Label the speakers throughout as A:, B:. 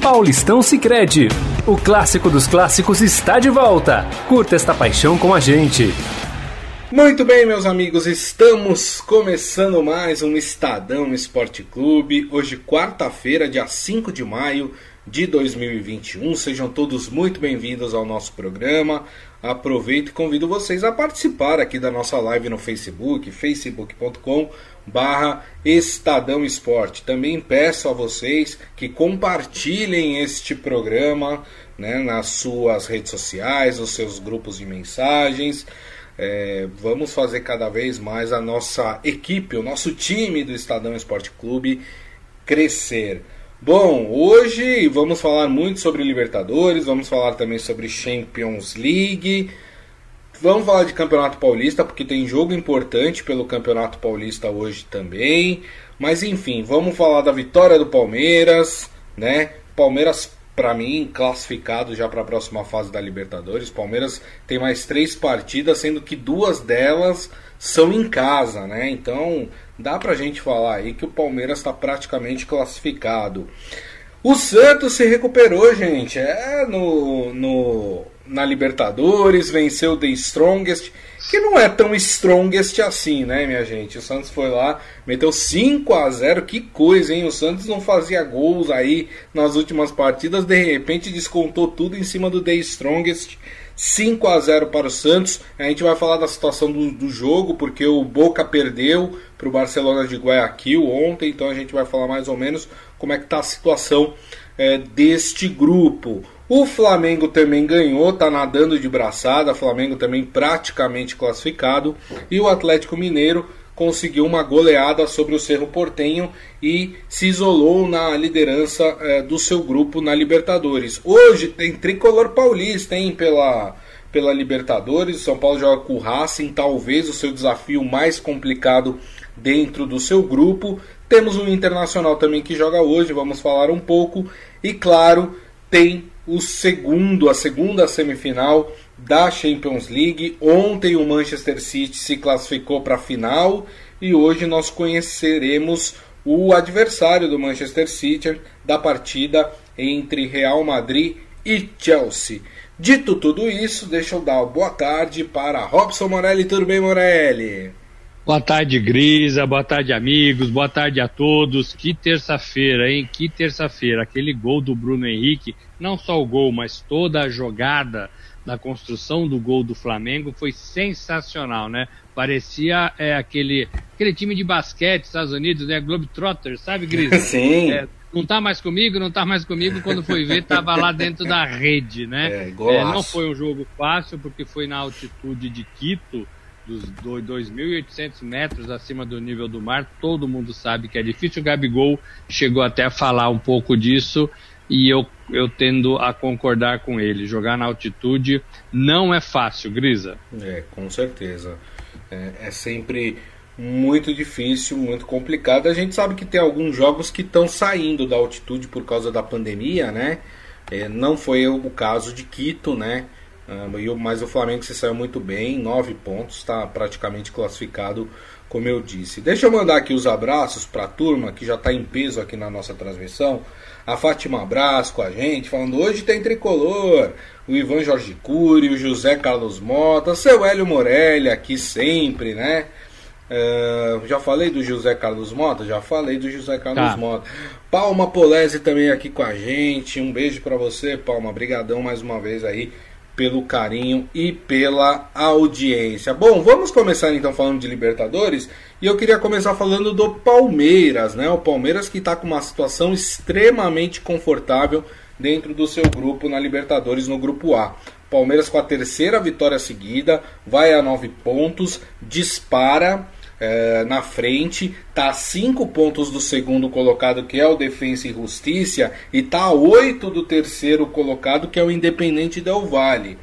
A: Paulistão Sicredi. O clássico dos clássicos está de volta. Curta esta paixão com a gente.
B: Muito bem, meus amigos, estamos começando mais um Estadão Esporte Clube. Hoje, quarta-feira, dia 5 de maio de 2021. Sejam todos muito bem-vindos ao nosso programa. Aproveito e convido vocês a participar aqui da nossa live no Facebook, facebook.com barra Estadão Esporte. Também peço a vocês que compartilhem este programa né, nas suas redes sociais, nos seus grupos de mensagens. É, vamos fazer cada vez mais a nossa equipe, o nosso time do Estadão Esporte Clube crescer. Bom, hoje vamos falar muito sobre Libertadores, vamos falar também sobre Champions League, vamos falar de Campeonato Paulista, porque tem jogo importante pelo Campeonato Paulista hoje também. Mas enfim, vamos falar da vitória do Palmeiras, né? Palmeiras para mim, classificado já para a próxima fase da Libertadores. Palmeiras tem mais três partidas, sendo que duas delas são em casa, né? Então dá para a gente falar aí que o Palmeiras está praticamente classificado. O Santos se recuperou, gente. É no, no na Libertadores, venceu The Strongest que não é tão strongest assim, né, minha gente? O Santos foi lá, meteu 5 a 0 que coisa, hein? O Santos não fazia gols aí nas últimas partidas, de repente descontou tudo em cima do The Strongest. 5 a 0 para o Santos. A gente vai falar da situação do, do jogo, porque o Boca perdeu para o Barcelona de Guayaquil ontem, então a gente vai falar mais ou menos como é que está a situação é, deste grupo. O Flamengo também ganhou, tá nadando de braçada, Flamengo também praticamente classificado. E o Atlético Mineiro conseguiu uma goleada sobre o Cerro Portenho e se isolou na liderança é, do seu grupo na Libertadores. Hoje tem tricolor paulista, hein, pela, pela Libertadores. O São Paulo joga com o Racing, talvez o seu desafio mais complicado dentro do seu grupo. Temos o Internacional também que joga hoje, vamos falar um pouco. E claro, tem o segundo, a segunda semifinal da Champions League. Ontem o Manchester City se classificou para a final e hoje nós conheceremos o adversário do Manchester City da partida entre Real Madrid e Chelsea. Dito tudo isso, deixa eu dar boa tarde para Robson Morelli. Tudo bem, Morelli?
C: Boa tarde, Grisa. Boa tarde, amigos. Boa tarde a todos. Que terça-feira, hein? Que terça-feira. Aquele gol do Bruno Henrique, não só o gol, mas toda a jogada da construção do gol do Flamengo foi sensacional, né? Parecia é, aquele, aquele time de basquete dos Estados Unidos, né? Globetrotters, sabe, Grisa?
B: Sim.
C: É, não tá mais comigo, não tá mais comigo. Quando foi ver, tava lá dentro da rede, né?
B: É, é,
C: não foi um jogo fácil, porque foi na altitude de Quito dos 2.800 metros acima do nível do mar, todo mundo sabe que é difícil. O Gabigol chegou até a falar um pouco disso e eu, eu tendo a concordar com ele. Jogar na altitude não é fácil, Grisa.
B: É, com certeza. É, é sempre muito difícil, muito complicado. A gente sabe que tem alguns jogos que estão saindo da altitude por causa da pandemia, né? É, não foi o caso de Quito, né? mas o Flamengo se saiu muito bem, nove pontos, está praticamente classificado, como eu disse. Deixa eu mandar aqui os abraços para a turma que já está em peso aqui na nossa transmissão. A Fátima Abraço com a gente, falando hoje tem tricolor. O Ivan Jorge Cury, o José Carlos Mota, seu Hélio Morelli aqui sempre, né? Uh, já falei do José Carlos Mota? Já falei do José Carlos tá. Mota. Palma Polese também aqui com a gente. Um beijo para você, Palma. Brigadão mais uma vez aí pelo carinho e pela audiência. Bom, vamos começar então falando de Libertadores e eu queria começar falando do Palmeiras, né? O Palmeiras que está com uma situação extremamente confortável dentro do seu grupo na Libertadores no grupo A. Palmeiras com a terceira vitória seguida, vai a nove pontos, dispara é, na frente, tá a 5 pontos do segundo colocado, que é o Defensa e Justiça, e tá a 8 do terceiro colocado, que é o Independente Del Vale.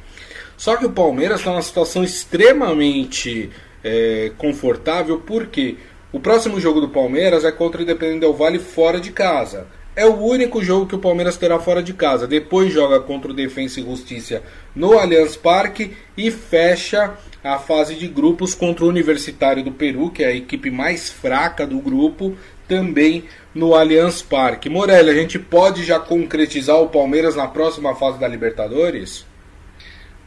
B: Só que o Palmeiras está numa situação extremamente é, confortável, porque o próximo jogo do Palmeiras é contra o Independente Del Vale fora de casa. É o único jogo que o Palmeiras terá fora de casa. Depois joga contra o Defensa e Justiça no Allianz Parque e fecha a fase de grupos contra o Universitário do Peru, que é a equipe mais fraca do grupo, também no Allianz Parque. Morelli, a gente pode já concretizar o Palmeiras na próxima fase da Libertadores?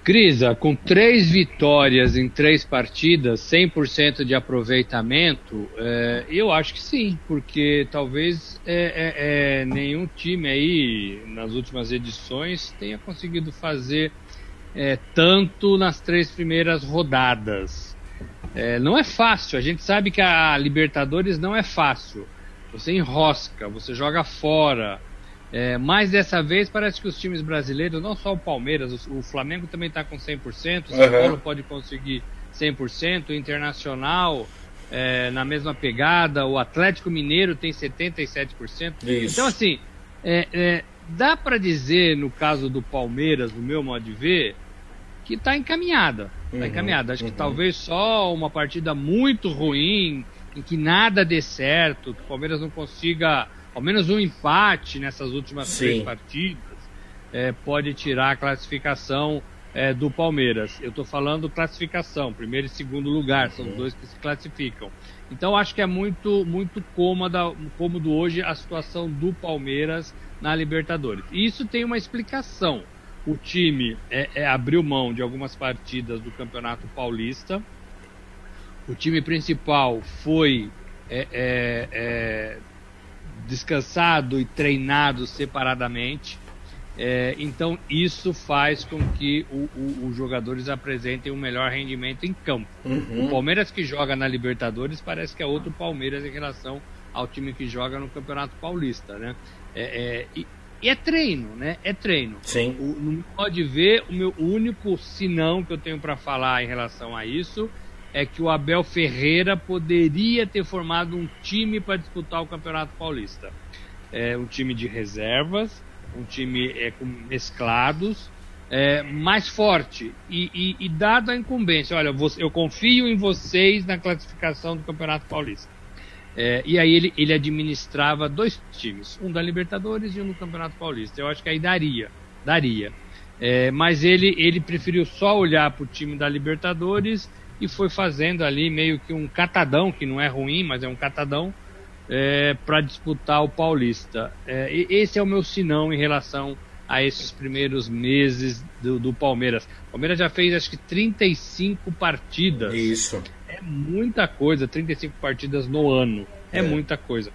C: Crisa, com três vitórias em três partidas, 100% de aproveitamento, é, eu acho que sim, porque talvez é, é, é, nenhum time aí nas últimas edições tenha conseguido fazer é, tanto nas três primeiras rodadas. É, não é fácil, a gente sabe que a Libertadores não é fácil. Você enrosca, você joga fora, é, mas dessa vez parece que os times brasileiros, não só o Palmeiras, o, o Flamengo também está com 100%, o São uhum. Paulo pode conseguir 100%, o Internacional é, na mesma pegada, o Atlético Mineiro tem 77%. Isso. Então, assim, é, é dá para dizer, no caso do Palmeiras, no meu modo de ver, que está encaminhada. Está uhum, encaminhada. Acho uhum. que talvez só uma partida muito ruim, em que nada dê certo, que o Palmeiras não consiga ao menos um empate nessas últimas Sim. três partidas é, pode tirar a classificação é, do Palmeiras. Eu estou falando classificação, primeiro e segundo lugar, são os dois que se classificam. Então acho que é muito, muito cômoda, cômodo hoje a situação do Palmeiras na Libertadores. E isso tem uma explicação. O time é, é, abriu mão de algumas partidas do Campeonato Paulista. O time principal foi é, é, é descansado e treinado separadamente. É, então isso faz com que o, o, os jogadores apresentem um melhor rendimento em campo. Uhum. O Palmeiras que joga na Libertadores parece que é outro Palmeiras em relação ao time que joga no Campeonato Paulista, né? É, é, e, e, é treino, né? É treino.
B: Sim.
C: O, não pode ver o meu único sinão que eu tenho para falar em relação a isso é que o Abel Ferreira poderia ter formado um time para disputar o Campeonato Paulista. É, um time de reservas, um time é, com mesclados, é, mais forte. E, e, e, dado a incumbência, olha, eu confio em vocês na classificação do Campeonato Paulista. É, e aí ele, ele administrava dois times, um da Libertadores e um do Campeonato Paulista. Eu acho que aí daria, daria. É, mas ele, ele preferiu só olhar para o time da Libertadores e foi fazendo ali meio que um catadão, que não é ruim, mas é um catadão, é, para disputar o Paulista. É, esse é o meu sinão em relação a esses primeiros meses do, do, Palmeiras. O Palmeiras já fez acho que 35 partidas.
B: Isso.
C: É muita coisa, 35 partidas no ano. É, é. muita coisa.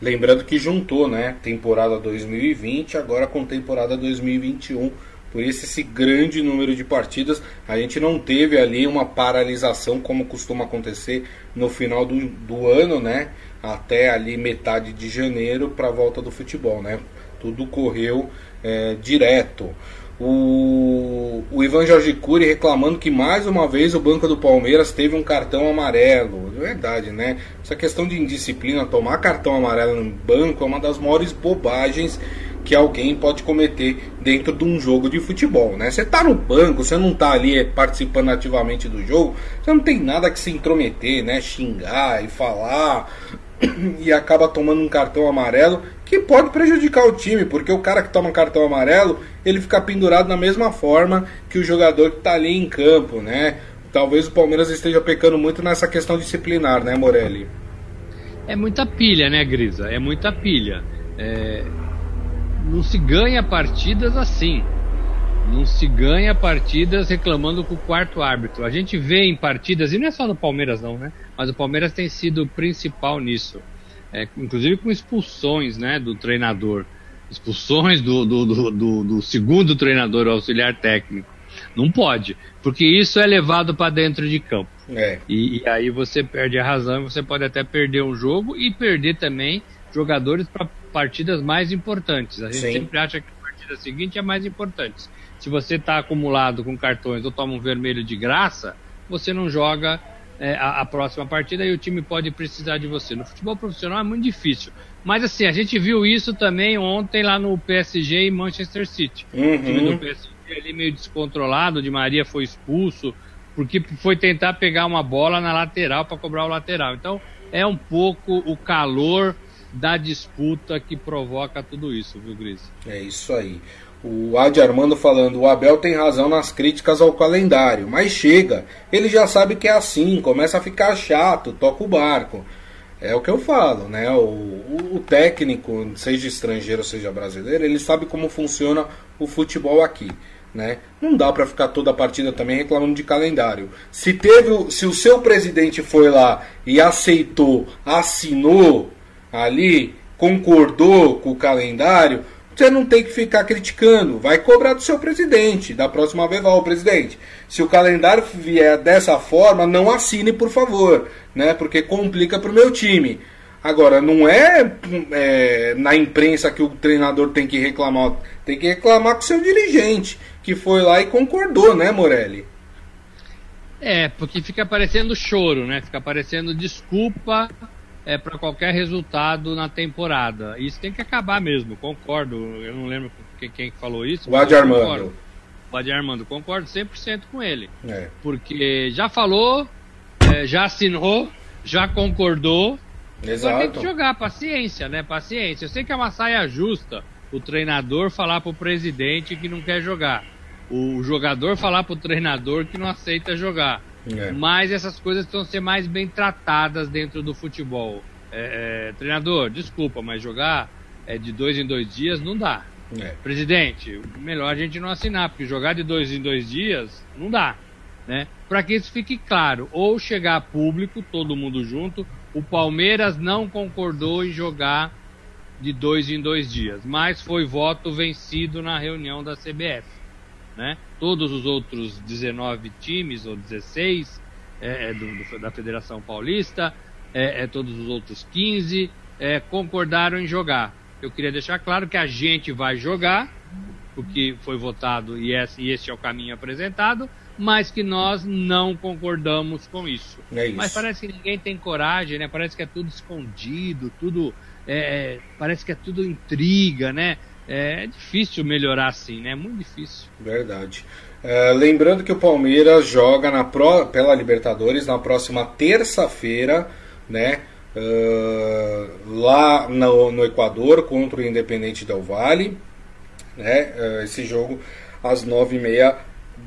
B: Lembrando que juntou, né? Temporada 2020 agora com temporada 2021 por isso esse grande número de partidas. A gente não teve ali uma paralisação como costuma acontecer no final do, do ano, né? Até ali metade de janeiro para a volta do futebol, né? Tudo correu é, direto. O, o Ivan Jorge Cury reclamando que mais uma vez o Banco do Palmeiras teve um cartão amarelo. É verdade, né? Essa questão de indisciplina, tomar cartão amarelo no banco é uma das maiores bobagens que alguém pode cometer dentro de um jogo de futebol, né? Você tá no banco, você não tá ali participando ativamente do jogo, você não tem nada que se intrometer, né? Xingar e falar e acaba tomando um cartão amarelo que pode prejudicar o time, porque o cara que toma um cartão amarelo, ele fica pendurado na mesma forma que o jogador que tá ali em campo, né? Talvez o Palmeiras esteja pecando muito nessa questão disciplinar, né, Morelli?
C: É muita pilha, né, Grisa? É muita pilha. É, não se ganha partidas assim. Não se ganha partidas reclamando com o quarto árbitro. A gente vê em partidas, e não é só no Palmeiras não, né? Mas o Palmeiras tem sido o principal nisso. É, inclusive com expulsões né, do treinador. Expulsões do, do, do, do, do segundo treinador, auxiliar técnico. Não pode, porque isso é levado para dentro de campo.
B: É.
C: E, e, aí você perde a razão, você pode até perder um jogo e perder também jogadores para partidas mais importantes. A gente Sim. sempre acha que a partida seguinte é mais importante. Se você está acumulado com cartões ou toma um vermelho de graça, você não joga é, a, a, próxima partida e o time pode precisar de você. No futebol profissional é muito difícil. Mas assim, a gente viu isso também ontem lá no PSG e Manchester City. Uhum. O time do PSG ali meio descontrolado, de Maria foi expulso, porque foi tentar pegar uma bola na lateral para cobrar o lateral. Então é um pouco o calor da disputa que provoca tudo isso, viu, Gris?
B: É isso aí. O Adi Armando falando, o Abel tem razão nas críticas ao calendário, mas chega, ele já sabe que é assim, começa a ficar chato, toca o barco. É o que eu falo, né? O, o, o técnico, seja estrangeiro, seja brasileiro, ele sabe como funciona o futebol aqui. Né? Não dá para ficar toda a partida também reclamando de calendário. Se teve, se o seu presidente foi lá e aceitou, assinou ali, concordou com o calendário, você não tem que ficar criticando. Vai cobrar do seu presidente. Da próxima vez, ó, presidente, se o calendário vier dessa forma, não assine, por favor, né? Porque complica para o meu time. Agora, não é, é, na imprensa que o treinador tem que reclamar, tem que reclamar com seu dirigente, que foi lá e concordou, né, Morelli?
C: É, porque fica parecendo choro, né? Fica parecendo desculpa é, para qualquer resultado na temporada. Isso tem que acabar mesmo, concordo. Eu não lembro quem, quem falou isso.
B: O Adi Armando.
C: O Adi Armando, concordo 100% com ele. É. Porque já falou, é, já assinou, já concordou. Exato. Tem que jogar, paciência, né? Paciência. Eu sei que é uma saia justa o treinador falar pro presidente que não quer jogar. O jogador falar pro treinador que não aceita jogar. É. Mas essas coisas precisam ser mais bem tratadas dentro do futebol. É, é, treinador, desculpa, mas jogar é, de dois em dois dias não dá. É. Presidente, melhor a gente não assinar, porque jogar de dois em dois dias não dá. Né? Para que isso fique claro, ou chegar a público, todo mundo junto, o Palmeiras não concordou em jogar de dois em dois dias, mas foi voto vencido na reunião da CBF. Né? Todos os outros 19 times, ou 16, é, é, do, do, da Federação Paulista, é, é todos os outros 15, é, concordaram em jogar. Eu queria deixar claro que a gente vai jogar, porque foi votado e esse, e esse é o caminho apresentado, mas que nós não concordamos com isso. É isso. Mas parece que ninguém tem coragem, né? Parece que é tudo escondido, tudo. É, parece que é tudo intriga, né? É difícil melhorar assim, né? Muito difícil.
B: Verdade. É, lembrando que o Palmeiras joga na pro, pela Libertadores na próxima terça-feira, né? Uh, lá no, no, Equador contra o Independente Del Valle, né? Uh, esse jogo às nove e meia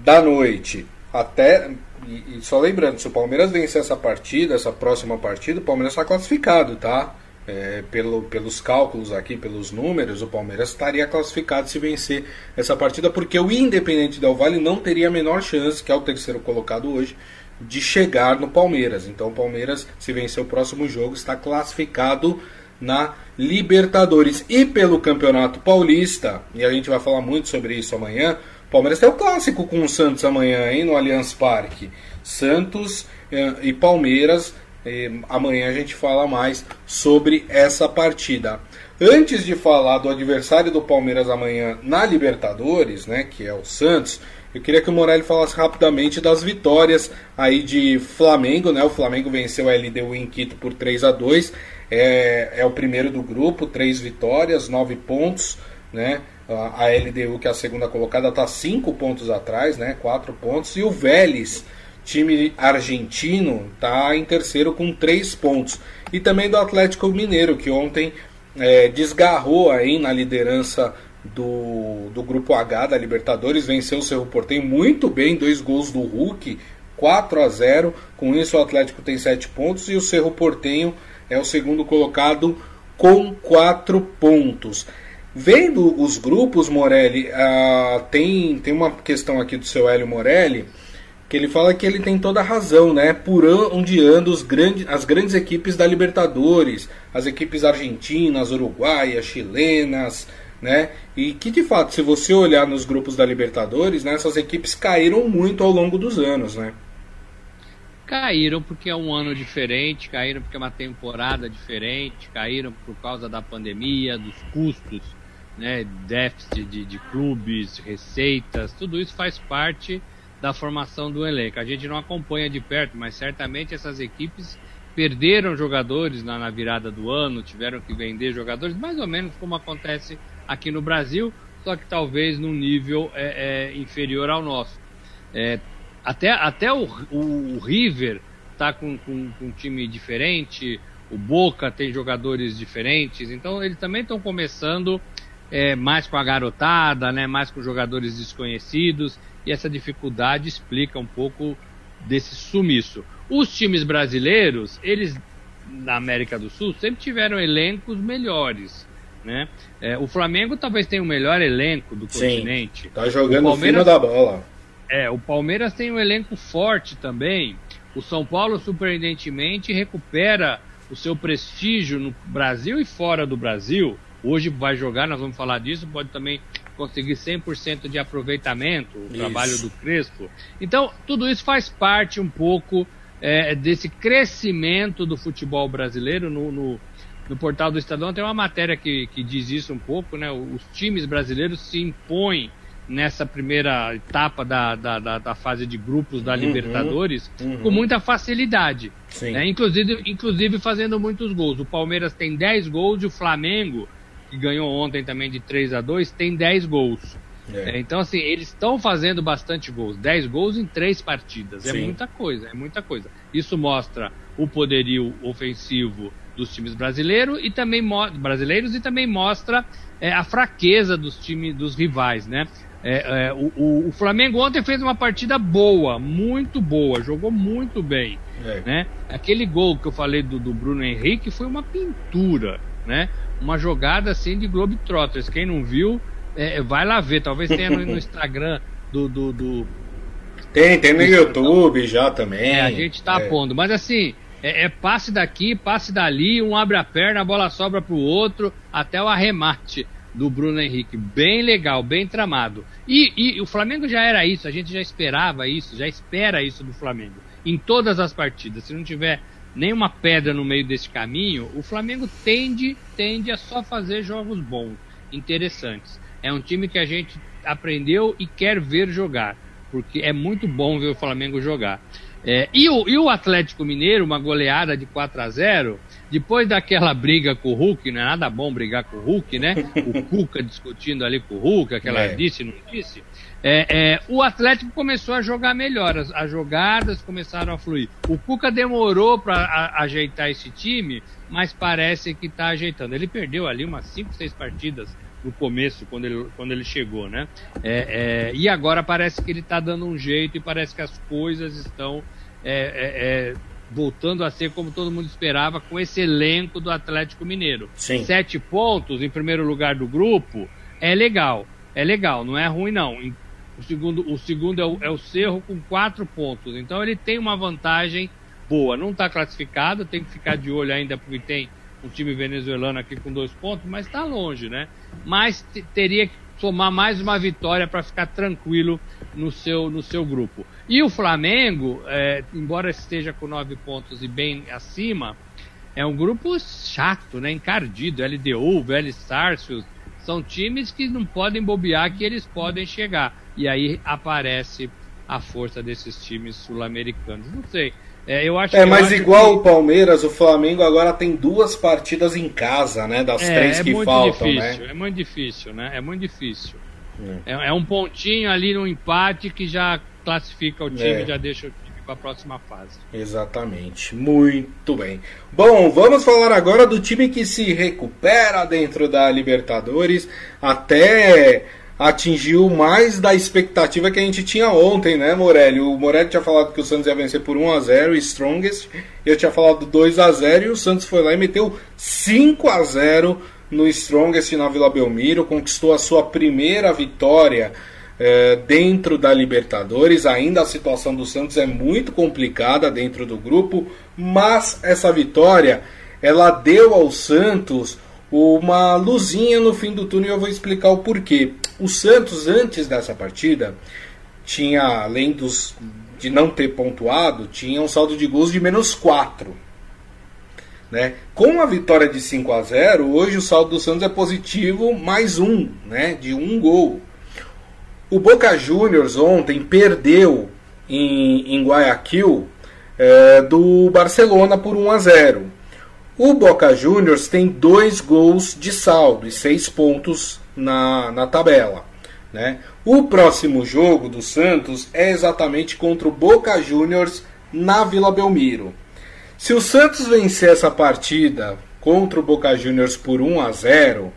B: da noite. Até e, e só lembrando, se o Palmeiras vencer essa partida, essa próxima partida, o Palmeiras está classificado, tá? É, pelo, pelos cálculos aqui, pelos números, o Palmeiras estaria classificado se vencer essa partida, porque o Independente Del Vale não teria a menor chance, que é o terceiro colocado hoje, de chegar no Palmeiras. Então o Palmeiras, se vencer o próximo jogo, está classificado na Libertadores. E pelo Campeonato Paulista, e a gente vai falar muito sobre isso amanhã, o Palmeiras tem o clássico com o Santos amanhã, hein, no Allianz Parque. Santos eh, e Palmeiras e amanhã a gente fala mais sobre essa partida. Antes de falar do adversário do Palmeiras amanhã na Libertadores, né, que é o Santos, eu queria que o Morelli falasse rapidamente das vitórias aí de Flamengo, né? O Flamengo venceu a LDU em Quito por 3 a 2 é, é o primeiro do grupo, três vitórias, nove pontos, né? A LDU, que é a segunda colocada, está cinco pontos atrás, né? Quatro pontos. E o Vélez time argentino está em terceiro com três pontos. E também do Atlético Mineiro, que ontem é, desgarrou aí na liderança do, do grupo H da Libertadores, venceu o Cerro Porteño muito bem, dois gols do Hulk, 4 a 0. Com isso o Atlético tem 7 pontos e o Cerro Porteño é o segundo colocado com 4 pontos. Vendo os grupos, Morelli, uh, tem, tem uma questão aqui do seu Hélio Morelli que ele fala que ele tem toda a razão, né? Por onde andam as grandes equipes da Libertadores, as equipes argentinas, uruguaias, chilenas, né? E que de fato, se você olhar nos grupos da Libertadores, né, essas equipes caíram muito ao longo dos anos, né?
C: Caíram porque é um ano diferente, caíram porque é uma temporada diferente, caíram por causa da pandemia, dos custos, né, déficit de, de clubes, receitas, tudo isso faz parte da formação do elenco. A gente não acompanha de perto, mas certamente essas equipes perderam jogadores na, na, virada do ano, tiveram que vender jogadores, mais ou menos como acontece aqui no Brasil, só que talvez num nível é, é, inferior ao nosso. É, até até o, o, o River está com, com, com, um time diferente, o Boca tem jogadores diferentes, então eles também estão começando é, mais com a garotada, né, mais com jogadores desconhecidos e essa dificuldade explica um pouco desse sumiço. Os times brasileiros, eles na América do Sul sempre tiveram elencos melhores. Né? É, o Flamengo talvez tenha o melhor elenco do Sim, continente.
B: Tá jogando o fino da bola.
C: É, o Palmeiras tem um elenco forte também. O São Paulo, surpreendentemente, recupera o seu prestígio no Brasil e fora do Brasil. Hoje vai jogar, nós vamos falar disso, pode também conseguir 100% de aproveitamento, o isso. trabalho do Crespo. Então, tudo isso faz parte um pouco é, desse crescimento do futebol brasileiro. No, no, no, portal do Estadão tem uma matéria que, que diz isso um pouco, né? Os times brasileiros se impõem nessa primeira etapa da, da, da, da fase de grupos da uhum, Libertadores uhum. com muita facilidade. Né? Inclusive, inclusive fazendo muitos gols. O Palmeiras tem 10 gols e o Flamengo, que ganhou ontem também de 3 a 2 tem 10 gols. É. É, então, assim, eles estão fazendo bastante gols. 10 gols em 3 partidas. É Sim. muita coisa, é muita coisa. Isso mostra o poderio ofensivo dos times brasileiros e também brasileiros e também mostra é, a fraqueza dos times dos rivais, né? É, é, o, o, Flamengo ontem fez uma partida boa, muito boa, jogou muito bem. É. Né? Aquele gol que eu falei do, do, Bruno Henrique foi uma pintura, né? Uma jogada assim de Globetrotters. Quem não viu, é, vai lá ver. Talvez tenha no, no Instagram do, do, do,
B: Tem, tem no YouTube já também.
C: É, a gente tá é. pondo. Mas assim, é, é, passe daqui, passe dali, um abre a perna, a bola sobra pro outro, até o arremate do Bruno Henrique. Bem legal, bem tramado. E, e, o Flamengo já era isso, a gente já esperava isso, já espera isso do Flamengo. Em todas as partidas. Se não tiver nenhuma pedra no meio desse caminho, o Flamengo tende, tende a só fazer jogos bons, interessantes. É um time que a gente aprendeu e quer ver jogar, porque é muito bom ver o Flamengo jogar. É, e, o, e o Atlético Mineiro, uma goleada de 4 a 0 depois daquela briga com o Hulk, não é nada bom brigar com o Hulk, né? O Cuca discutindo ali com o Hulk, aquela é. disse, não disse. É, é, o Atlético começou a jogar melhor, as, as jogadas começaram a fluir. O Cuca demorou para ajeitar esse time, mas parece que está ajeitando. Ele perdeu ali umas 5, 6 partidas no começo, quando ele, quando ele chegou, né? É, é, e agora parece que ele está dando um jeito e parece que as coisas estão é, é, voltando a ser como todo mundo esperava, com esse elenco do Atlético Mineiro. Sim. Sete pontos em primeiro lugar do grupo é legal. É legal, não é ruim não. O segundo, o segundo é, o, é o Cerro com quatro pontos. Então ele tem uma vantagem boa. Não está classificado, tem que ficar de olho ainda porque tem um time venezuelano aqui com dois pontos, mas está longe, né? Mas teria que somar mais uma vitória para ficar tranquilo no seu, no seu grupo. E o Flamengo, é, embora esteja com nove pontos e bem acima, é um grupo chato, né? Encardido. LDU, Vélez Sarsfield, são times que não podem bobear que eles podem chegar. E aí aparece a força desses times sul-americanos. Não sei. É, eu acho
B: é mas igual que... o Palmeiras, o Flamengo agora tem duas partidas em casa, né? Das
C: é,
B: três
C: é
B: que faltam, né?
C: difícil, né? É muito difícil, né? É muito difícil. É. é, é um pontinho ali no empate que já classifica o time, é. já deixa o time para a próxima fase.
B: Exatamente. Muito bem. Bom, vamos falar agora do time que se recupera dentro da Libertadores até atingiu mais da expectativa que a gente tinha ontem, né, Morelli? O Morelli tinha falado que o Santos ia vencer por 1 a 0 Strongest. Eu tinha falado 2 a 0 e o Santos foi lá e meteu 5 a 0 no Strongest na Vila Belmiro, conquistou a sua primeira vitória é, dentro da Libertadores. Ainda a situação do Santos é muito complicada dentro do grupo, mas essa vitória ela deu ao Santos uma luzinha no fim do túnel e eu vou explicar o porquê. O Santos, antes dessa partida, tinha, além dos, de não ter pontuado, tinha um saldo de gols de menos 4. Né? Com a vitória de 5 a 0 hoje o saldo do Santos é positivo mais um, né? de um gol. O Boca Juniors ontem perdeu em, em Guayaquil é, do Barcelona por 1 a 0. O Boca Juniors tem dois gols de saldo e seis pontos na, na tabela. Né? O próximo jogo do Santos é exatamente contra o Boca Juniors na Vila Belmiro. Se o Santos vencer essa partida contra o Boca Juniors por 1 a 0,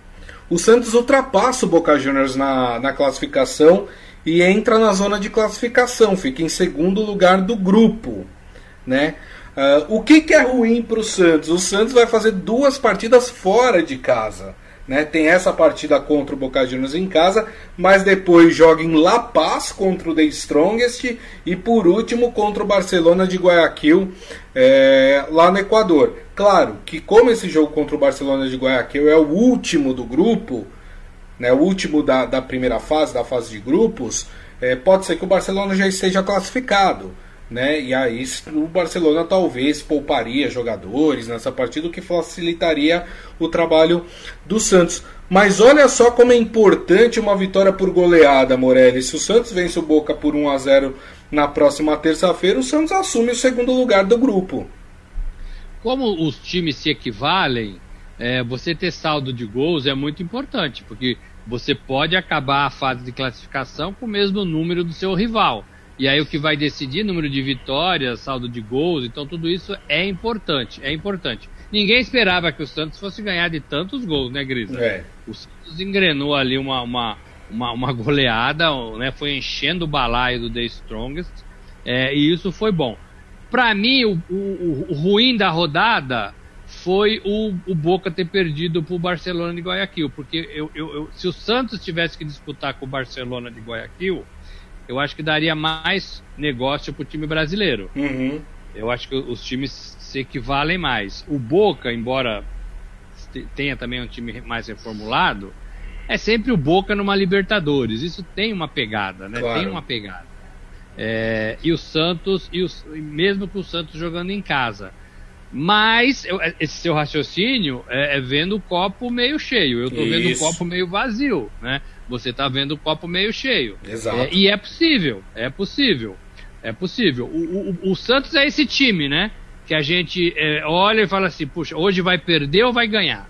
B: o Santos ultrapassa o Boca Juniors na, na classificação e entra na zona de classificação, fica em segundo lugar do grupo. Né? Uh, o que, que é ruim para o Santos? O Santos vai fazer duas partidas fora de casa. Né? Tem essa partida contra o Boca Juniors em casa, mas depois joga em La Paz contra o The Strongest e por último contra o Barcelona de Guayaquil é, lá no Equador. Claro que como esse jogo contra o Barcelona de Guayaquil é o último do grupo, né, o último da, da primeira fase, da fase de grupos, é, pode ser que o Barcelona já esteja classificado né? E aí o Barcelona talvez pouparia jogadores nessa partida, o que facilitaria o trabalho do Santos. Mas olha só como é importante uma vitória por goleada, Morelli. Se o Santos vence o Boca por 1 a 0 na próxima terça-feira, o Santos assume o segundo lugar do grupo.
C: Como os times se equivalem, é, você ter saldo de gols é muito importante, porque você pode acabar a fase de classificação com o mesmo número do seu rival. E aí o que vai decidir número de vitórias, saldo de gols, então tudo isso é importante, é importante. Ninguém esperava que o Santos fosse ganhar de tantos gols, né, Grisa?
B: É.
C: O Santos engrenou ali uma, uma, uma, uma goleada, né, foi enchendo o balaio do The Strongest, é, e isso foi bom. Para mim, o, o, o, ruim da rodada foi o, o Boca ter perdido para o Barcelona de Guayaquil, porque eu, eu, eu, se o Santos tivesse que disputar com o Barcelona de Guayaquil, eu acho que daria mais negócio para o time brasileiro.
B: Uhum.
C: Eu acho que os times se equivalem mais. O Boca, embora tenha também um time mais reformulado, é sempre o Boca numa Libertadores. Isso tem uma pegada, né?
B: Claro.
C: Tem uma pegada. É, e o Santos, e os, mesmo com o Santos jogando em casa. Mas eu, esse seu raciocínio é, é, vendo o copo meio cheio. Eu estou vendo o copo meio vazio, né? Você está vendo o copo meio cheio.
B: Exato.
C: É, e é possível, é possível, é possível. O, o, o Santos é esse time, né? Que a gente é, olha e fala assim, puxa, hoje vai perder ou vai ganhar?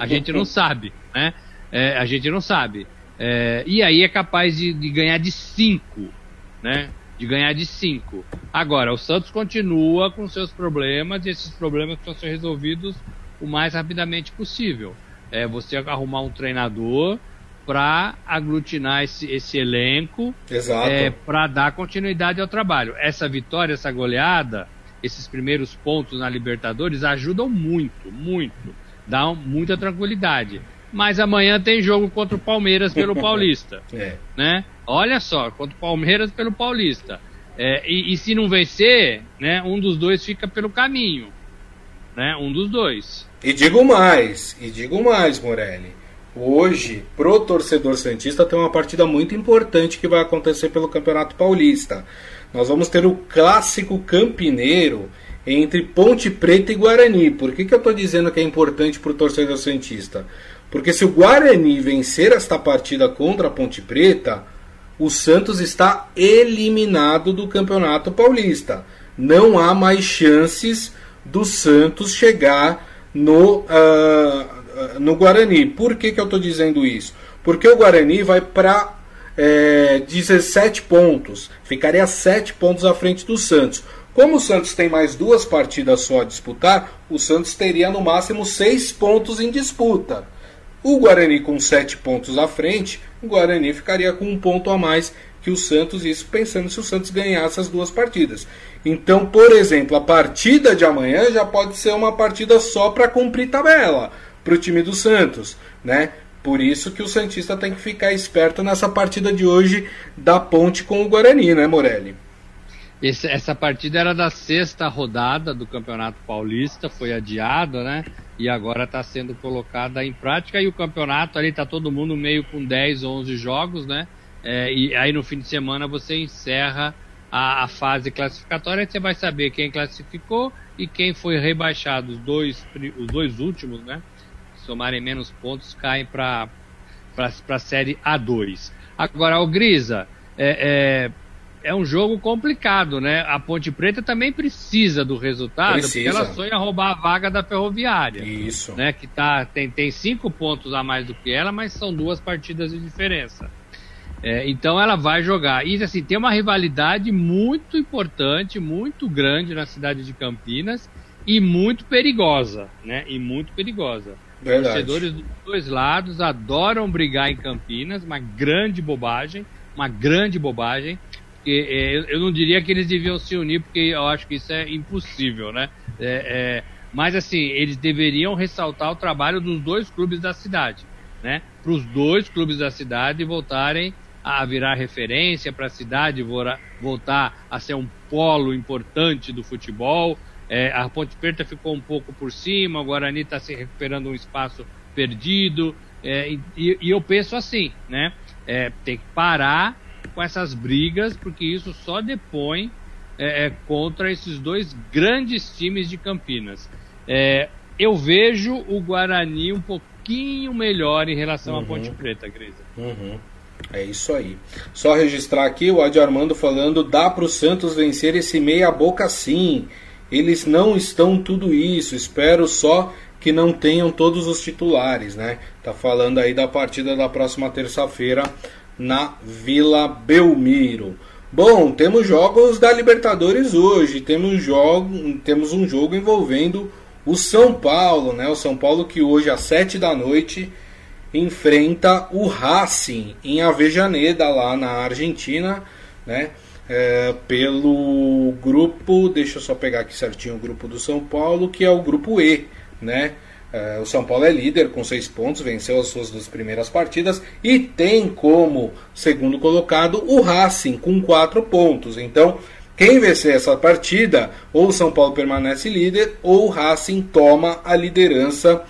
C: A gente não sabe, né? É, a gente não sabe. É, e aí é capaz de, de ganhar de cinco, né? de ganhar de 5. Agora, o Santos continua com seus problemas e esses problemas precisam ser resolvidos o mais rapidamente possível. É você arrumar um treinador para aglutinar esse, esse elenco,
B: é,
C: para dar continuidade ao trabalho. Essa vitória, essa goleada, esses primeiros pontos na Libertadores ajudam muito, muito, dão muita tranquilidade. Mas amanhã tem jogo contra o Palmeiras pelo Paulista,
B: é.
C: né? Olha só, contra o Palmeiras pelo Paulista. É, e, e, se não vencer, né, um dos dois fica pelo caminho. Né, um dos dois.
B: E digo mais, e digo mais, Morelli. Hoje, pro torcedor Santista, tem uma partida muito importante que vai acontecer pelo Campeonato Paulista. Nós vamos ter o clássico campineiro entre Ponte Preta e Guarani. Por que, que eu estou dizendo que é importante para o torcedor Santista? Porque se o Guarani vencer esta partida contra a Ponte Preta, o Santos está eliminado do Campeonato Paulista. Não há mais chances do Santos chegar no, uh, no Guarani. Por que, que eu estou dizendo isso? Porque o Guarani vai para é, 17 pontos, ficaria 7 pontos à frente do Santos. Como o Santos tem mais duas partidas só a disputar, o Santos teria no máximo 6 pontos em disputa. O Guarani com 7 pontos à frente, o Guarani ficaria com um ponto a mais que o Santos, isso pensando se o Santos ganhasse as duas partidas. Então, por exemplo, a partida de amanhã já pode ser uma partida só para cumprir tabela para o time do Santos, né? Por isso que o Santista tem que ficar esperto nessa partida de hoje da Ponte com o Guarani, né, Morelli?
C: Esse, essa partida era da sexta rodada do Campeonato Paulista, foi adiada, né? e agora está sendo colocada em prática. E o campeonato ali está todo mundo meio com 10, 11 jogos, né? É, e aí no fim de semana você encerra a, a, fase classificatória e você vai saber quem classificou e quem foi rebaixado. Os dois, os dois últimos, né? Somarem menos pontos, caem para a série A2. Agora, o Grisa, é, é é um jogo complicado, né? A Ponte Preta também precisa do resultado, precisa. porque ela sonha roubar a vaga da Ferroviária.
B: Isso.
C: Né? Que tá, tem, tem cinco pontos a mais do que ela, mas são duas partidas de diferença. É, então ela vai jogar. E assim, tem uma rivalidade muito importante, muito grande na cidade de Campinas e muito perigosa, né? E muito perigosa.
B: Verdade.
C: Torcedores dos dois lados adoram brigar em Campinas, uma grande bobagem, uma grande bobagem porque é, eu não diria que eles deviam se unir, porque eu acho que isso é impossível, né? É, é, mas assim, eles deveriam ressaltar o trabalho dos dois clubes da cidade, né? Para os dois clubes da cidade voltarem a virar referência para a cidade, voltar a ser um polo importante do futebol. É, a Ponte Preta ficou um pouco por cima, o Guarani está se recuperando um espaço perdido. É, e, e, eu penso assim, né? É, tem que parar com essas brigas, porque isso só depõe é, é contra esses dois grandes times de Campinas. É, eu vejo o Guarani um pouquinho melhor em relação uhum. à Ponte Preta, Grisa.
B: Uhum. É isso aí. Só registrar aqui o Adi Armando falando: dá para o Santos vencer esse meia-boca sim. Eles não estão tudo isso. Espero só que não tenham todos os titulares, né? Tá falando aí da partida da próxima terça-feira na Vila Belmiro. Bom, temos jogos da Libertadores hoje. Temos, jogo, temos um jogo envolvendo o São Paulo, né? O São Paulo que hoje às 7 da noite enfrenta o Racing em Avejaneda, lá na Argentina, né? É, pelo grupo, deixa eu só pegar aqui certinho o grupo do São Paulo, que é o grupo E, né? É, o São Paulo é líder com seis pontos, venceu as suas duas primeiras partidas e tem como segundo colocado o Racing com quatro pontos. Então, quem vencer essa partida, ou o São Paulo permanece líder, ou o Racing toma a liderança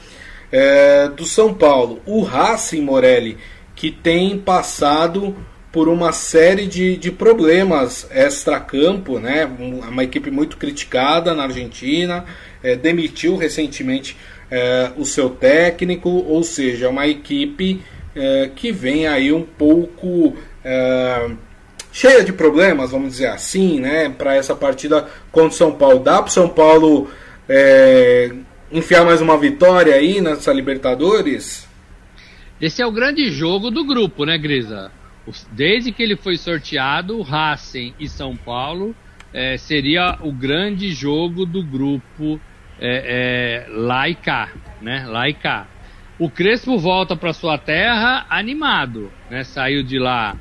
B: é, do São Paulo. O Racing Morelli, que tem passado por uma série de, de problemas extra-campo, né? uma equipe muito criticada na Argentina, é, demitiu recentemente é, o seu técnico, ou seja, uma equipe é, que vem aí um pouco cheia de problemas, vamos dizer assim, né? Para essa partida contra o São Paulo. Dá para o São Paulo enfiar mais uma vitória aí nessa Libertadores?
C: Esse é o grande jogo do grupo, né, Grisa? Desde que ele foi sorteado, Racing e São Paulo é, seria o grande jogo do grupo é, é, lá e cá, né? Lá e cá. O Crespo volta para sua terra animado, né? Saiu de lá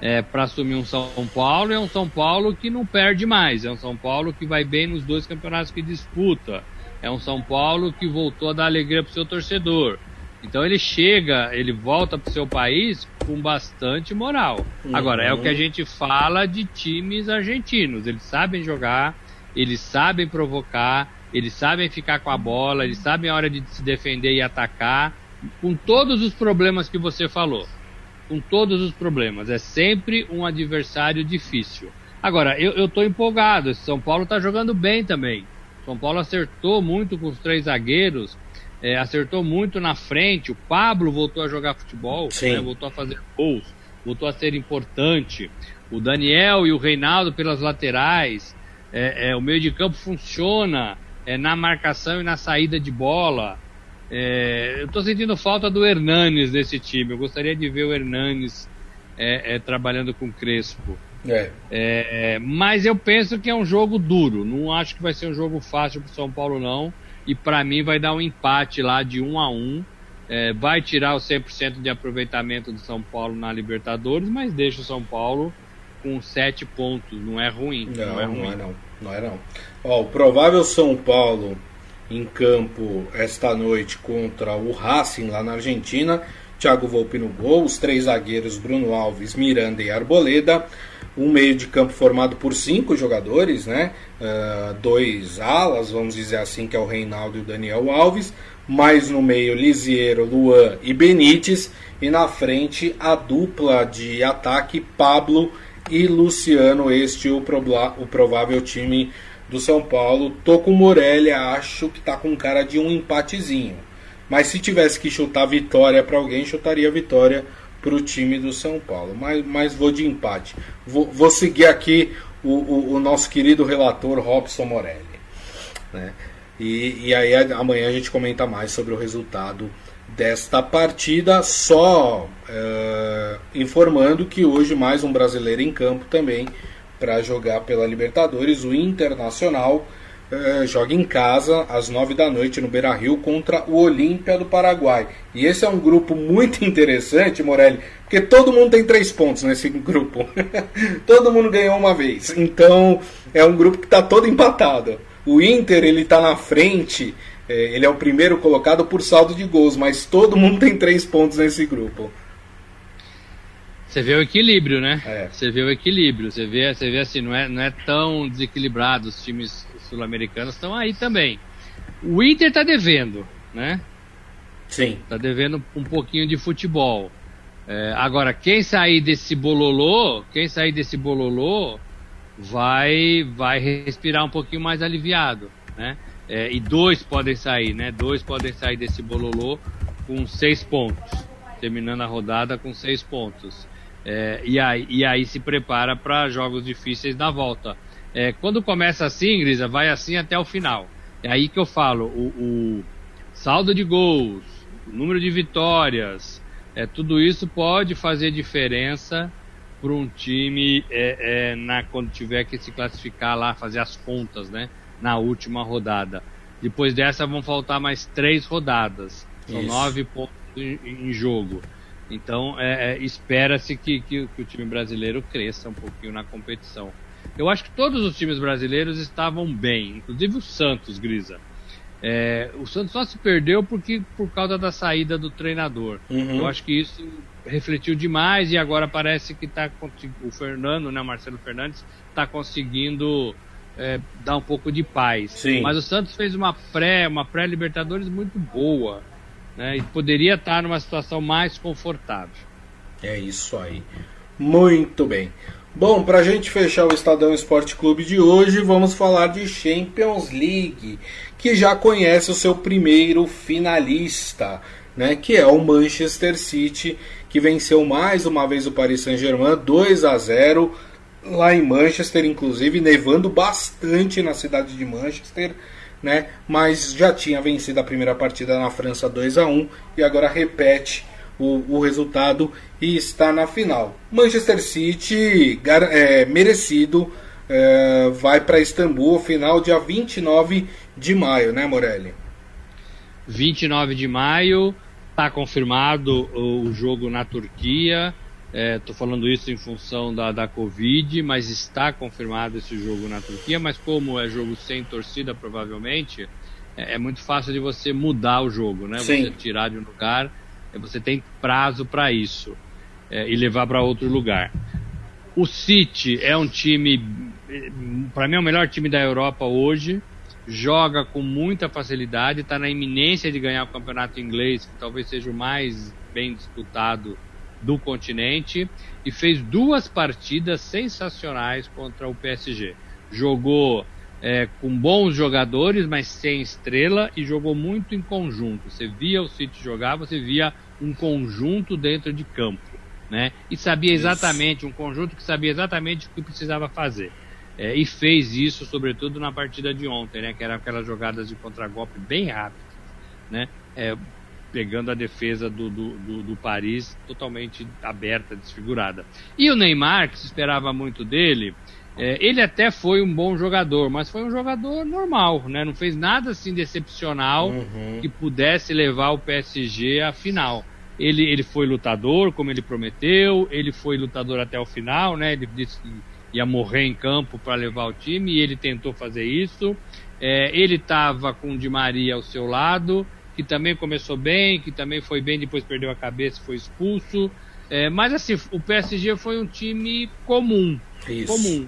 C: é, para assumir um São Paulo. É um São Paulo que não perde mais. É um São Paulo que vai bem nos dois campeonatos que disputa. É um São Paulo que voltou a dar alegria para o seu torcedor. Então ele chega, ele volta para o seu país com bastante moral. Uhum. Agora, é o que a gente fala de times argentinos. Eles sabem jogar, eles sabem provocar, eles sabem ficar com a bola, eles sabem a hora de se defender e atacar, com todos os problemas que você falou. Com todos os problemas. É sempre um adversário difícil. Agora, eu, eu tô empolgado. São Paulo tá jogando bem também. São Paulo acertou muito com os três zagueiros, é, acertou muito na frente. O Pablo voltou a jogar futebol, né, voltou a fazer gols, voltou a ser importante. O Daniel e o Reinaldo pelas laterais. É, é, o meio de campo funciona é, na marcação e na saída de bola. É, eu estou sentindo falta do Hernanes nesse time. Eu gostaria de ver o Hernanes é, trabalhando com o Crespo. É. é. mas eu penso que é um jogo duro. Não acho que vai ser um jogo fácil para São Paulo, não. E para mim vai dar um empate lá de 1 a 1 é, vai tirar o 100% de aproveitamento do São Paulo na Libertadores, mas deixa o São Paulo com 7 pontos. Não é ruim.
B: Não,
C: não
B: é ruim. Não é não. Não é não. Ó, o provável São Paulo em campo esta noite contra o Racing lá na Argentina. Thiago Volpe no gol, os três zagueiros Bruno Alves, Miranda e Arboleda. Um meio de campo formado por cinco jogadores, né? Uh, dois alas, vamos dizer assim, que é o Reinaldo e o Daniel Alves. Mais no meio, Lisiero, Luan e Benítez. E na frente, a dupla de ataque, Pablo e Luciano, este o, o provável time do São Paulo. Tô com Morelli, acho que tá com cara de um empatezinho. Mas se tivesse que chutar vitória para alguém, chutaria vitória para o time do São Paulo. Mas, mas vou de empate. Vou, vou seguir aqui o, o, o, nosso querido relator Robson Morelli. Né? E, e aí amanhã a gente comenta mais sobre o resultado desta partida, só uh, informando que hoje mais um brasileiro em campo também para jogar pela Libertadores, o Internacional é, joga em casa às 9 da noite no Beira Rio contra o Olímpia do Paraguai. E esse é um grupo muito interessante, Morelli, porque todo mundo tem três pontos nesse grupo. todo mundo ganhou uma vez. Então é um grupo que está todo empatado. O Inter ele está na frente, é, ele é o primeiro colocado por saldo de gols, mas todo mundo tem três pontos nesse grupo.
C: Você vê o equilíbrio, né? É. Você vê o equilíbrio. Você vê, você vê assim, não é, não é tão desequilibrado. Os times sul-americanos estão aí também. O Inter tá devendo, né?
B: Sim.
C: Tá devendo um pouquinho de futebol. É, agora, quem sair desse bololô, quem sair desse bololô, vai, vai respirar um pouquinho mais aliviado, né? É, e dois podem sair, né? Dois podem sair desse bololô com seis pontos, terminando a rodada com seis pontos. É, e, aí, e aí se prepara para jogos difíceis na volta. É, quando começa assim, Grisa, vai assim até o final. É aí que eu falo, o, o saldo de gols, o número de vitórias, é, tudo isso pode fazer diferença para um time é, é, na, quando tiver que se classificar lá, fazer as contas, né? Na última rodada. Depois dessa vão faltar mais três rodadas. São isso. nove pontos em, em jogo. Então é, é, espera-se que, que, que o time brasileiro cresça um pouquinho na competição. Eu acho que todos os times brasileiros estavam bem, inclusive o Santos, Grisa. É, o Santos só se perdeu porque por causa da saída do treinador. Uhum. Eu acho que isso refletiu demais e agora parece que tá o Fernando, né, Marcelo Fernandes, está conseguindo é, dar um pouco de paz.
B: Sim.
C: Mas o Santos fez uma pré, uma pré Libertadores muito boa, né, e poderia estar numa situação mais confortável.
B: É isso aí. Muito bem. Bom, para a gente fechar o Estadão Esporte Clube de hoje, vamos falar de Champions League, que já conhece o seu primeiro finalista, né, que é o Manchester City, que venceu mais uma vez o Paris Saint-Germain 2 a 0 lá em Manchester, inclusive nevando bastante na cidade de Manchester, né? Mas já tinha vencido a primeira partida na França 2 a 1 e agora repete o, o resultado e está na final. Manchester City, é, merecido, é, vai para Istambul, final dia 29 de maio, né, Morelli?
C: 29 de maio, está confirmado o, jogo na Turquia. Estou é, falando isso em função da, da Covid, mas está confirmado esse jogo na Turquia. Mas como é jogo sem torcida, provavelmente, é, é muito fácil de você mudar o jogo, né?
B: Sim.
C: Você tirar de um lugar você tem prazo para isso é, e levar para outro lugar. O City é um time, para mim é o melhor time da Europa hoje. Joga com muita facilidade, está na iminência de ganhar o campeonato inglês, que talvez seja o mais bem disputado do continente, e fez duas partidas sensacionais contra o PSG. Jogou é, com bons jogadores, mas sem estrela, e jogou muito em conjunto. Você via o City jogar, você via um conjunto dentro de campo, né? E sabia exatamente, um conjunto que sabia exatamente o que precisava fazer. É, e fez isso, sobretudo na partida de ontem, né? Que eram aquelas jogadas de contragolpe bem rápidas, né? É, pegando a defesa do, do, do, do, Paris totalmente aberta, desfigurada. E o Neymar, que se esperava muito dele, é, ele até foi um bom jogador, mas foi um jogador normal, né? Não fez nada assim de excepcional uhum. que pudesse levar o PSG à final. Ele, ele foi lutador, como ele prometeu, ele foi lutador até o final, né? Ele disse que ia morrer em campo para levar o time e ele tentou fazer isso. É, ele estava com o Di Maria ao seu lado, que também começou bem, que também foi bem, depois perdeu a cabeça e foi expulso. É, mas assim, o PSG foi um time comum. Isso. Comum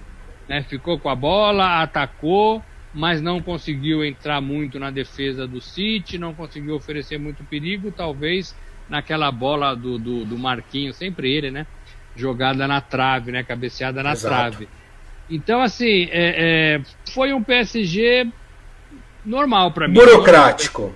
C: né? Ficou com a bola, atacou, mas não conseguiu entrar muito na defesa do City, não conseguiu oferecer muito perigo, talvez naquela bola do, do, do Marquinhos, sempre ele, né? Jogada na trave, né? Cabeceada na Exato. trave. Então, assim, é, é, foi um PSG normal para mim.
B: Burocrático.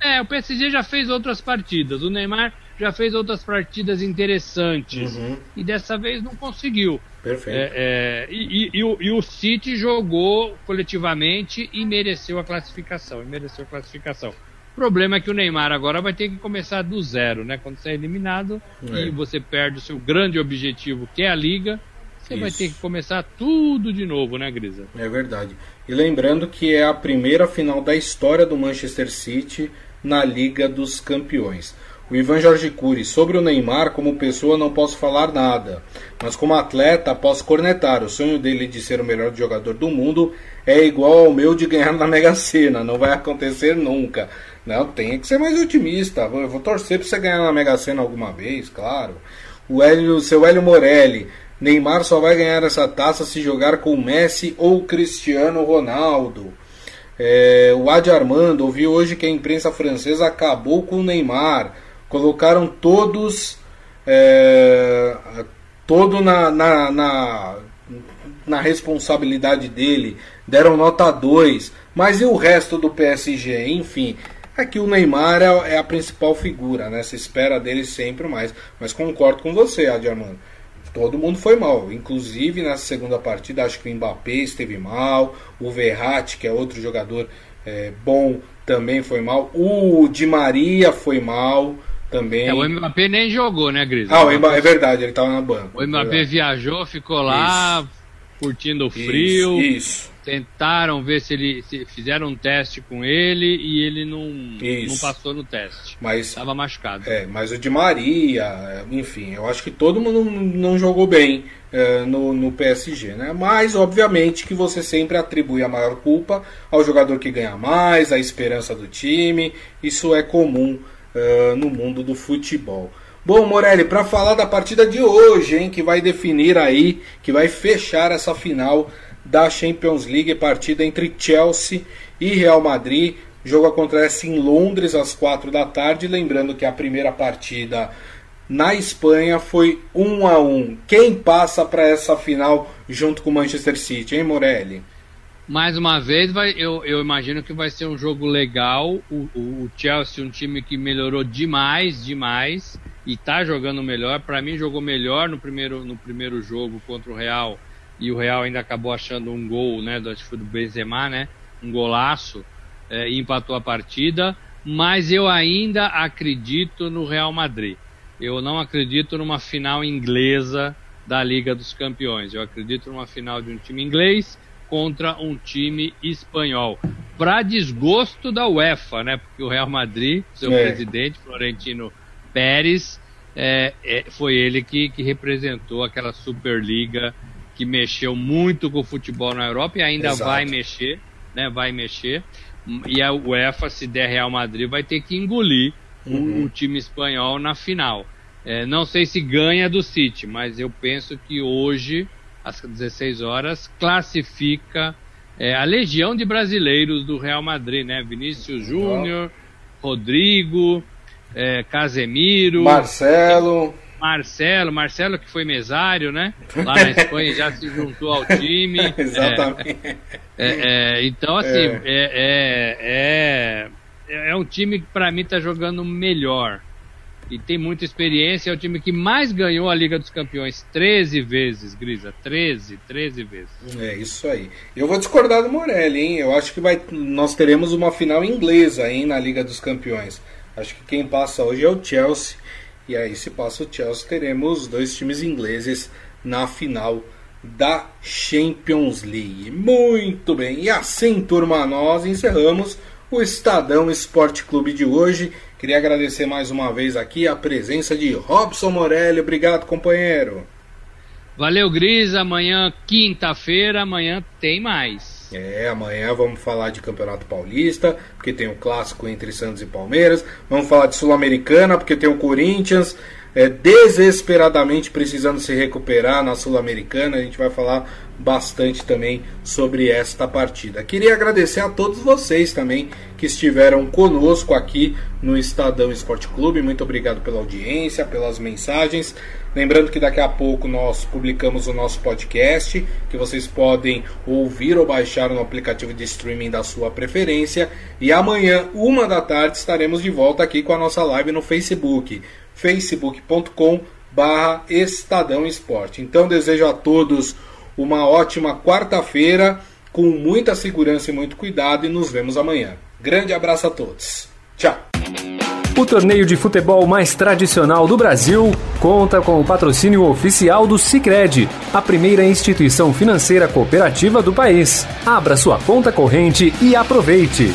C: É, o PSG já fez outras partidas. O Neymar já fez outras partidas interessantes. Uhum. E dessa vez não conseguiu.
B: Perfeito.
C: É, é, e, e, e, o, e, o, City jogou coletivamente e mereceu a classificação. E mereceu a classificação. O problema é que o Neymar agora vai ter que começar do zero, né? Quando você é eliminado é. e você perde o seu grande objetivo, que é a Liga, você Isso. vai ter que começar tudo de novo, né, Grisa?
B: É verdade. E lembrando que é a primeira final da história do Manchester City na Liga dos Campeões. O Ivan Jorge Cury, sobre o Neymar, como pessoa não posso falar nada, mas como atleta posso cornetar. O sonho dele de ser o melhor jogador do mundo é igual ao meu de ganhar na Mega Sena, não vai acontecer nunca. Não, tem que ser mais otimista. Eu vou torcer para você ganhar na Mega Sena alguma vez, claro. O Hélio, seu Hélio Morelli, Neymar só vai ganhar essa taça se jogar com Messi ou Cristiano Ronaldo. É, o Adi Armando ouviu hoje que a imprensa francesa acabou com o Neymar colocaram todos é, todo na, na, na, na, responsabilidade dele, deram nota 2, mas e o resto do PSG? Enfim, aqui é o Neymar é, é, a principal figura, né? Se espera dele sempre mais. Mas concordo com você, Adi Armando. Todo mundo foi mal, inclusive nessa segunda partida, acho que o Mbappé esteve mal, o Verratti, que é outro jogador é, bom, também foi mal, o Di Maria foi mal, também. É,
C: o Mbappé nem jogou, né, Gris?
B: Ah, o Mbappé, é verdade, ele estava na banca.
C: O Mbappé viajou, ficou lá, isso. curtindo o frio. Isso, isso, Tentaram ver se ele. Se fizeram um teste com ele e ele não, não passou no teste.
B: Mas.
C: Estava machucado.
B: É, mas o de Maria, enfim, eu acho que todo mundo não jogou bem é, no, no PSG, né? Mas, obviamente, que você sempre atribui a maior culpa ao jogador que ganha mais, à esperança do time. Isso é comum uh, no mundo do futebol. Bom, Morelli, para falar da partida de hoje, hein, que vai definir aí, que vai fechar essa final da Champions League, partida entre Chelsea e Real Madrid. O jogo acontece em Londres às quatro da tarde. Lembrando que a primeira partida na Espanha foi 1 a 1. Quem passa para essa final junto com o Manchester City, hein, Morelli?
C: Mais uma vez, vai, eu, eu imagino que vai ser um jogo legal. O, o, o Chelsea, um time que melhorou demais, demais, e está jogando melhor. Para mim, jogou melhor no primeiro, no primeiro jogo contra o Real, e o Real ainda acabou achando um gol, né? Do, acho que foi do Benzema, né? Um golaço, é, e empatou a partida. Mas eu ainda acredito no Real Madrid. Eu não acredito numa final inglesa da Liga dos Campeões. Eu acredito numa final de um time inglês contra um time espanhol. Para desgosto da UEFA, né? Porque o Real Madrid, seu é. presidente, Florentino Pérez, é, é, foi ele que, que, representou aquela Superliga que mexeu muito com o futebol na Europa e ainda Exato. vai mexer, né? Vai mexer. E a UEFA, se der Real Madrid, vai ter que engolir uhum. o, o, time espanhol na final. É, não sei se ganha do City, mas eu penso que hoje às 16 horas, classifica é, a legião de brasileiros do Real Madrid, né? Vinícius Júnior, Rodrigo, é, Casemiro,
B: Marcelo.
C: Marcelo, Marcelo que foi mesário, né? Lá na Espanha já se juntou ao time.
B: Exatamente.
C: É, é, então, assim, é, é, é, é um time que para mim está jogando melhor e tem muita experiência. É o time que mais ganhou a Liga dos Campeões 13 vezes, Grisa. 13, 13 vezes.
B: É isso aí. Eu vou discordar do Morelli, hein? Eu acho que vai, nós teremos uma final inglesa hein, na Liga dos Campeões. Acho que quem passa hoje é o Chelsea. E aí, se passa o Chelsea, teremos dois times ingleses na final da Champions League. Muito bem. E assim, turma, nós encerramos o Estadão Esporte Clube de hoje. Queria agradecer mais uma vez aqui a presença de Robson Morelli. Obrigado, companheiro.
C: Valeu, Gris. Amanhã, quinta-feira, amanhã tem mais.
B: É, amanhã vamos falar de Campeonato Paulista, porque tem o um clássico entre Santos e Palmeiras. Vamos falar de Sul-Americana, porque tem o Corinthians é, desesperadamente precisando se recuperar na Sul-Americana. A gente vai falar bastante também sobre esta partida. Queria agradecer a todos vocês também que estiveram conosco aqui no Estadão Esporte Clube. Muito obrigado pela audiência, pelas mensagens. Lembrando que daqui a pouco nós publicamos o nosso podcast, que vocês podem ouvir ou baixar no aplicativo de streaming da sua preferência. E amanhã, uma da tarde, estaremos de volta aqui com a nossa live no Facebook facebook.com barra Estadão Esporte. Então desejo a todos uma ótima quarta-feira, com muita segurança e muito cuidado, e nos vemos amanhã. Grande abraço a todos. Tchau!
A: O torneio de futebol mais tradicional do Brasil conta com o patrocínio oficial do Sicredi, a primeira instituição financeira cooperativa do país. Abra sua conta corrente e aproveite.